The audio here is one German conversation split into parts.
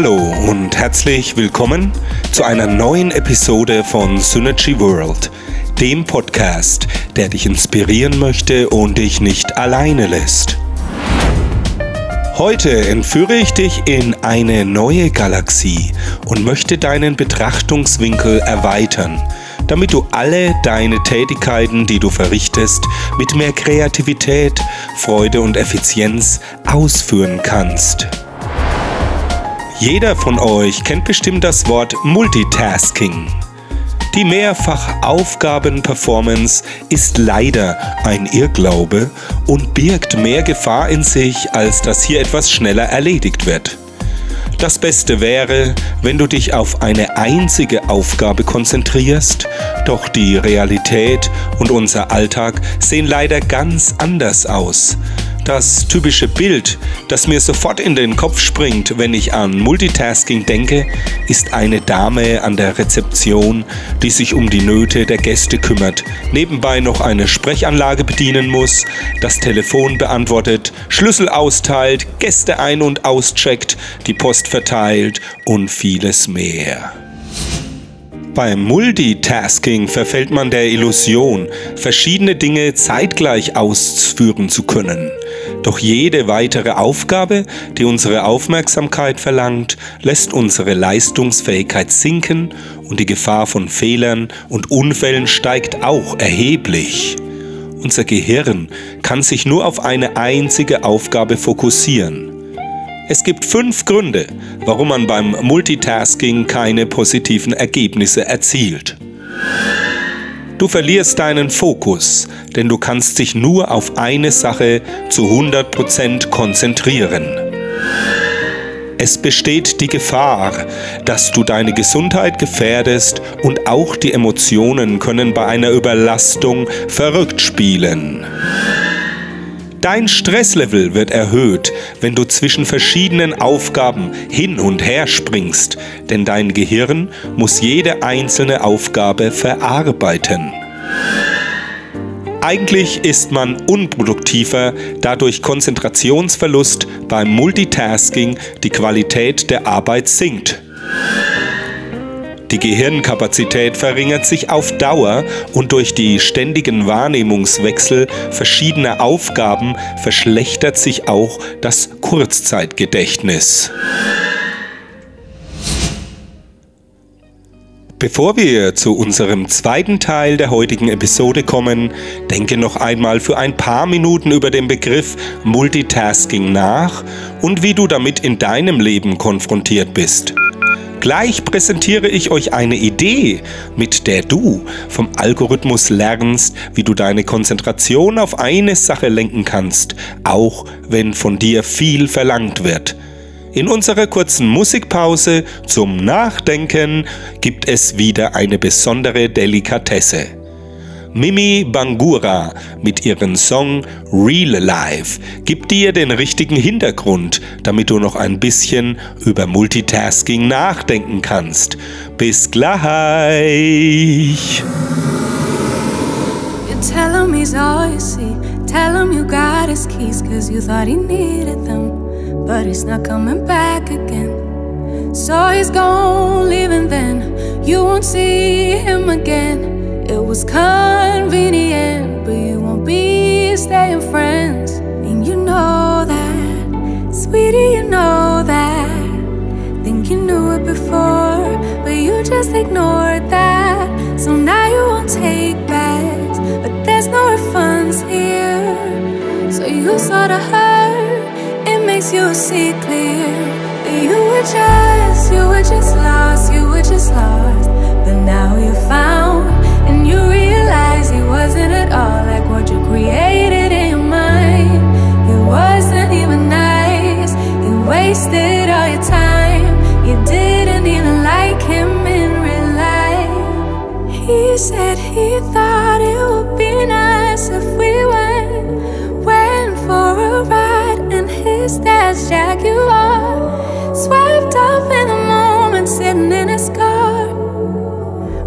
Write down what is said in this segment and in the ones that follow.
Hallo und herzlich willkommen zu einer neuen Episode von Synergy World, dem Podcast, der dich inspirieren möchte und dich nicht alleine lässt. Heute entführe ich dich in eine neue Galaxie und möchte deinen Betrachtungswinkel erweitern, damit du alle deine Tätigkeiten, die du verrichtest, mit mehr Kreativität, Freude und Effizienz ausführen kannst. Jeder von euch kennt bestimmt das Wort Multitasking. Die Mehrfachaufgaben-Performance ist leider ein Irrglaube und birgt mehr Gefahr in sich, als dass hier etwas schneller erledigt wird. Das Beste wäre, wenn du dich auf eine einzige Aufgabe konzentrierst, doch die Realität und unser Alltag sehen leider ganz anders aus. Das typische Bild, das mir sofort in den Kopf springt, wenn ich an Multitasking denke, ist eine Dame an der Rezeption, die sich um die Nöte der Gäste kümmert, nebenbei noch eine Sprechanlage bedienen muss, das Telefon beantwortet, Schlüssel austeilt, Gäste ein- und auscheckt, die Post verteilt und vieles mehr. Beim Multitasking verfällt man der Illusion, verschiedene Dinge zeitgleich ausführen zu können. Doch jede weitere Aufgabe, die unsere Aufmerksamkeit verlangt, lässt unsere Leistungsfähigkeit sinken und die Gefahr von Fehlern und Unfällen steigt auch erheblich. Unser Gehirn kann sich nur auf eine einzige Aufgabe fokussieren. Es gibt fünf Gründe, warum man beim Multitasking keine positiven Ergebnisse erzielt. Du verlierst deinen Fokus, denn du kannst dich nur auf eine Sache zu 100% konzentrieren. Es besteht die Gefahr, dass du deine Gesundheit gefährdest und auch die Emotionen können bei einer Überlastung verrückt spielen. Dein Stresslevel wird erhöht, wenn du zwischen verschiedenen Aufgaben hin und her springst, denn dein Gehirn muss jede einzelne Aufgabe verarbeiten. Eigentlich ist man unproduktiver, da durch Konzentrationsverlust beim Multitasking die Qualität der Arbeit sinkt. Die Gehirnkapazität verringert sich auf Dauer und durch die ständigen Wahrnehmungswechsel verschiedener Aufgaben verschlechtert sich auch das Kurzzeitgedächtnis. Bevor wir zu unserem zweiten Teil der heutigen Episode kommen, denke noch einmal für ein paar Minuten über den Begriff Multitasking nach und wie du damit in deinem Leben konfrontiert bist. Gleich präsentiere ich euch eine Idee, mit der du vom Algorithmus lernst, wie du deine Konzentration auf eine Sache lenken kannst, auch wenn von dir viel verlangt wird. In unserer kurzen Musikpause zum Nachdenken gibt es wieder eine besondere Delikatesse. Mimi Bangura mit ihrem Song Real Life gibt dir den richtigen Hintergrund, damit du noch ein bisschen über Multitasking nachdenken kannst. Bis gleich! You tell him he's all you see. Tell him you got his keys, cause you thought he needed them. But he's not coming back again. So he's gone, leaving then. You won't see him again. It was convenient, but you won't be staying friends. And you know that, sweetie, you know that. Think you knew it before, but you just ignored that. So now you won't take backs, but there's no refunds here. So you saw the hurt, it makes you see clear. That you were just, you were just lost, you were just lost. But now you found said he thought it would be nice if we went, went for a ride in his dad's Jaguar. Swept off in the moment, sitting in his car.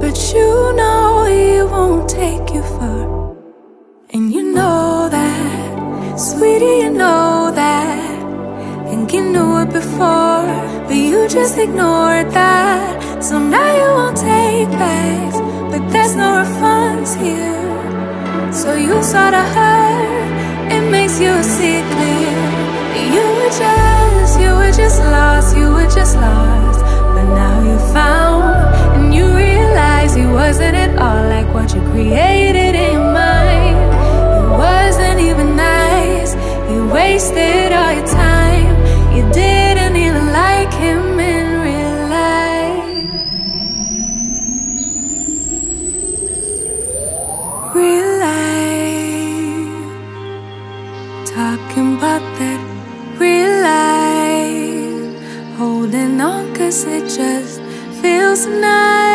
But you know he won't take you far. And you know that, sweetie, you know that. Think you knew it before, but you just ignored that. So now you won't take backs, but there's no refunds here. So you saw the hurt, it makes you see clear. You were just, you were just lost, you were just lost. But now you found, and you realize it wasn't at all like what you created in your mind. It wasn't even nice, you wasted all your time. You didn't it just feels nice.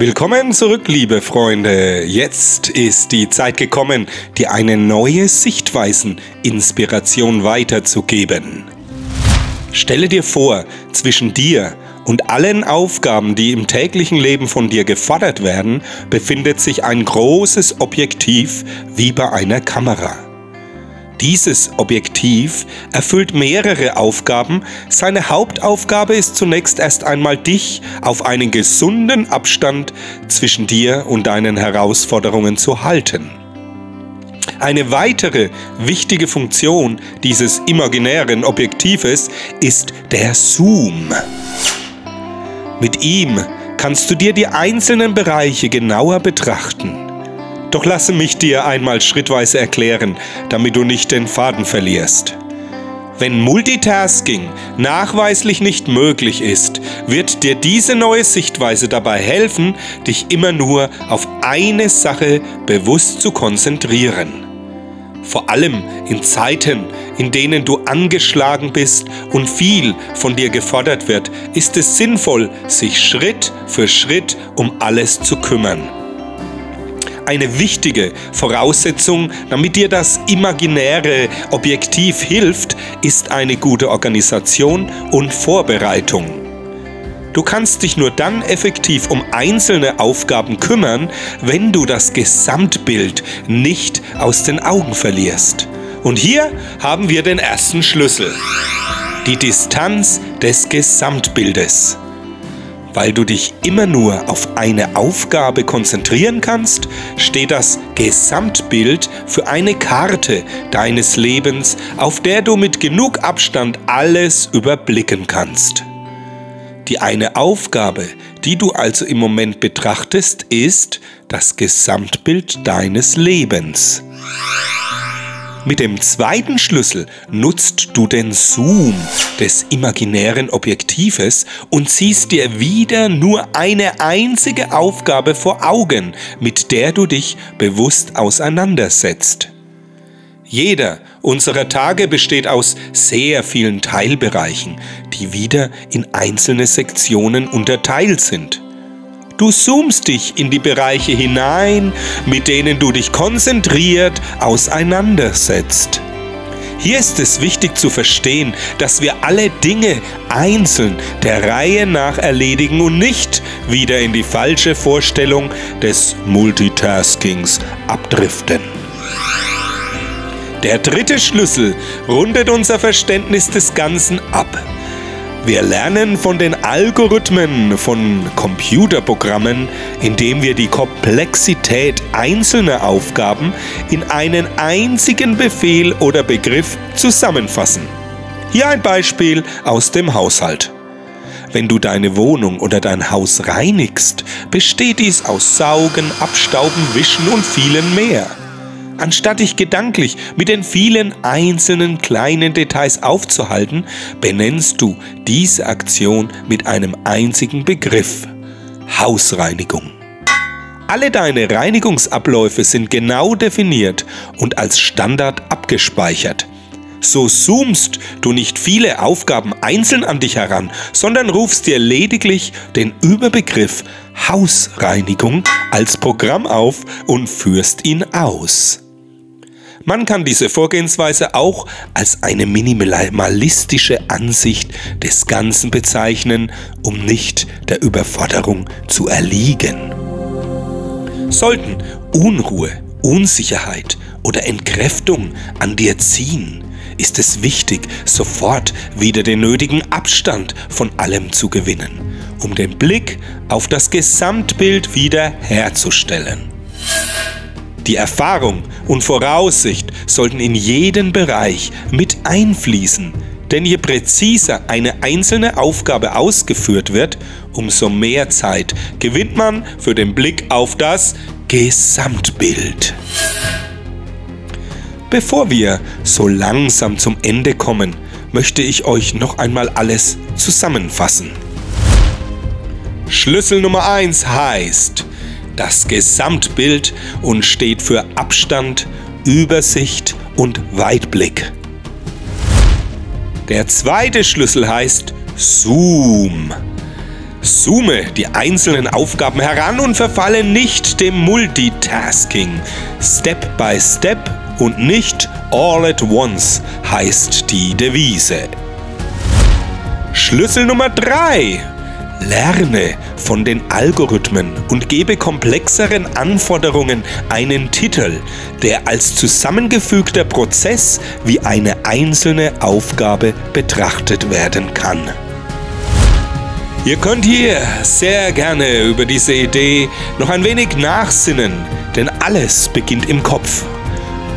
Willkommen zurück, liebe Freunde. Jetzt ist die Zeit gekommen, dir eine neue Sichtweisen-Inspiration weiterzugeben. Stelle dir vor, zwischen dir und allen Aufgaben, die im täglichen Leben von dir gefordert werden, befindet sich ein großes Objektiv wie bei einer Kamera. Dieses Objektiv erfüllt mehrere Aufgaben. Seine Hauptaufgabe ist zunächst erst einmal dich auf einen gesunden Abstand zwischen dir und deinen Herausforderungen zu halten. Eine weitere wichtige Funktion dieses imaginären Objektives ist der Zoom. Mit ihm kannst du dir die einzelnen Bereiche genauer betrachten. Doch lasse mich dir einmal schrittweise erklären, damit du nicht den Faden verlierst. Wenn Multitasking nachweislich nicht möglich ist, wird dir diese neue Sichtweise dabei helfen, dich immer nur auf eine Sache bewusst zu konzentrieren. Vor allem in Zeiten, in denen du angeschlagen bist und viel von dir gefordert wird, ist es sinnvoll, sich Schritt für Schritt um alles zu kümmern eine wichtige Voraussetzung, damit dir das imaginäre Objektiv hilft, ist eine gute Organisation und Vorbereitung. Du kannst dich nur dann effektiv um einzelne Aufgaben kümmern, wenn du das Gesamtbild nicht aus den Augen verlierst. Und hier haben wir den ersten Schlüssel. Die Distanz des Gesamtbildes. Weil du dich immer nur auf eine Aufgabe konzentrieren kannst, steht das Gesamtbild für eine Karte deines Lebens, auf der du mit genug Abstand alles überblicken kannst. Die eine Aufgabe, die du also im Moment betrachtest, ist das Gesamtbild deines Lebens. Mit dem zweiten Schlüssel nutzt du den Zoom des imaginären Objektives und ziehst dir wieder nur eine einzige Aufgabe vor Augen, mit der du dich bewusst auseinandersetzt. Jeder unserer Tage besteht aus sehr vielen Teilbereichen, die wieder in einzelne Sektionen unterteilt sind. Du zoomst dich in die Bereiche hinein, mit denen du dich konzentriert auseinandersetzt. Hier ist es wichtig zu verstehen, dass wir alle Dinge einzeln der Reihe nach erledigen und nicht wieder in die falsche Vorstellung des Multitaskings abdriften. Der dritte Schlüssel rundet unser Verständnis des Ganzen ab. Wir lernen von den Algorithmen von Computerprogrammen, indem wir die Komplexität einzelner Aufgaben in einen einzigen Befehl oder Begriff zusammenfassen. Hier ein Beispiel aus dem Haushalt. Wenn du deine Wohnung oder dein Haus reinigst, besteht dies aus Saugen, Abstauben, Wischen und vielen mehr. Anstatt dich gedanklich mit den vielen einzelnen kleinen Details aufzuhalten, benennst du diese Aktion mit einem einzigen Begriff. Hausreinigung. Alle deine Reinigungsabläufe sind genau definiert und als Standard abgespeichert. So zoomst du nicht viele Aufgaben einzeln an dich heran, sondern rufst dir lediglich den Überbegriff Hausreinigung als Programm auf und führst ihn aus. Man kann diese Vorgehensweise auch als eine minimalistische Ansicht des Ganzen bezeichnen, um nicht der Überforderung zu erliegen. Sollten Unruhe, Unsicherheit oder Entkräftung an dir ziehen, ist es wichtig, sofort wieder den nötigen Abstand von allem zu gewinnen, um den Blick auf das Gesamtbild wieder herzustellen. Die Erfahrung und Voraussicht sollten in jeden Bereich mit einfließen, denn je präziser eine einzelne Aufgabe ausgeführt wird, umso mehr Zeit gewinnt man für den Blick auf das Gesamtbild. Bevor wir so langsam zum Ende kommen, möchte ich euch noch einmal alles zusammenfassen. Schlüssel Nummer 1 heißt das Gesamtbild und steht für Abstand, Übersicht und Weitblick. Der zweite Schlüssel heißt Zoom. Zoome die einzelnen Aufgaben heran und verfalle nicht dem Multitasking. Step by Step und nicht All at Once heißt die Devise. Schlüssel Nummer 3. Lerne von den Algorithmen und gebe komplexeren Anforderungen einen Titel, der als zusammengefügter Prozess wie eine einzelne Aufgabe betrachtet werden kann. Ihr könnt hier sehr gerne über diese Idee noch ein wenig nachsinnen, denn alles beginnt im Kopf.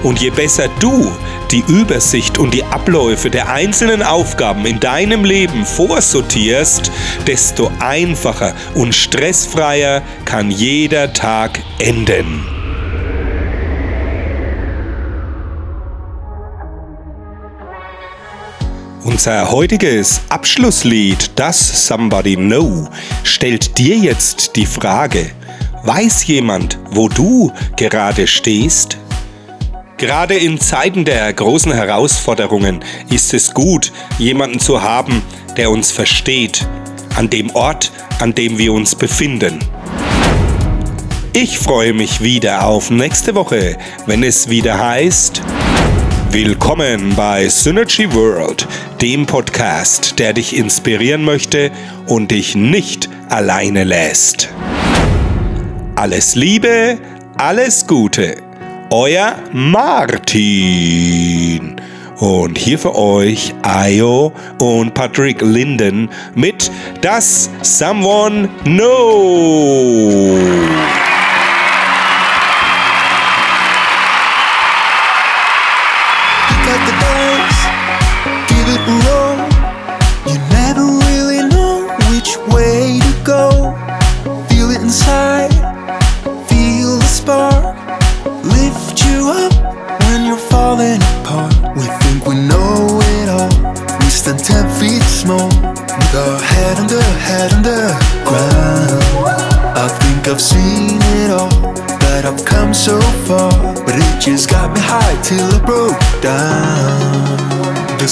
Und je besser du die Übersicht und die Abläufe der einzelnen Aufgaben in deinem Leben vorsortierst, desto einfacher und stressfreier kann jeder Tag enden. Unser heutiges Abschlusslied, das Somebody Know, stellt dir jetzt die Frage, weiß jemand, wo du gerade stehst? Gerade in Zeiten der großen Herausforderungen ist es gut, jemanden zu haben, der uns versteht, an dem Ort, an dem wir uns befinden. Ich freue mich wieder auf nächste Woche, wenn es wieder heißt Willkommen bei Synergy World, dem Podcast, der dich inspirieren möchte und dich nicht alleine lässt. Alles Liebe, alles Gute euer Martin. Und hier für euch Ayo und Patrick Linden mit Das Someone Know.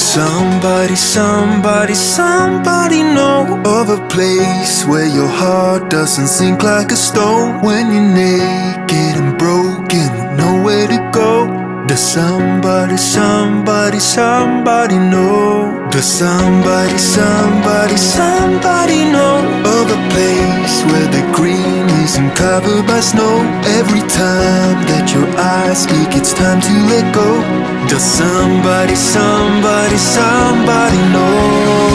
Somebody, somebody, somebody know of a place where your heart doesn't sink like a stone when you're naked and broken, nowhere to go? Does somebody, somebody, somebody know? Does somebody, somebody, somebody know of a place where the green isn't covered by snow? Every time that your eyes speak, it's time to let go. Does somebody, somebody, somebody know?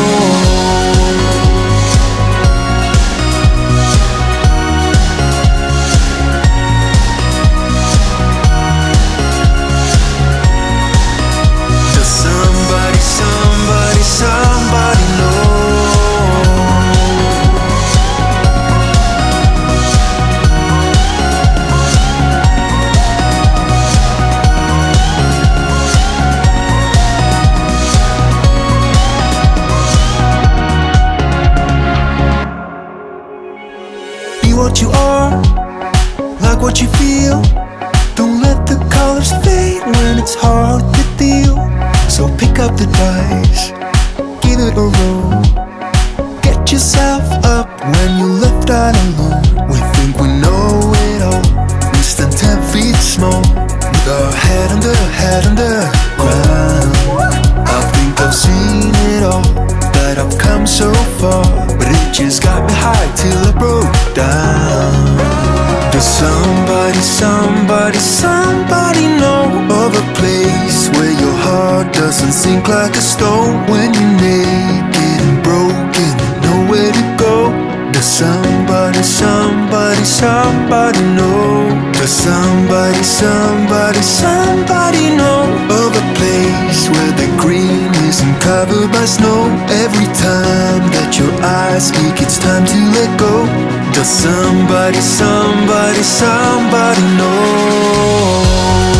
Yourself up when you're left out alone. We think we know it all. We stand ten feet small, with our head under, head under ground. I think I've seen it all, that I've come so far, but it just got me high till I broke down. Does somebody, somebody, somebody know of a place where your heart doesn't sink like a stone when you're somebody, somebody, somebody know? Does somebody, somebody, somebody know of a place where the green isn't covered by snow? Every time that your eyes speak, it's time to let go. Does somebody, somebody, somebody know?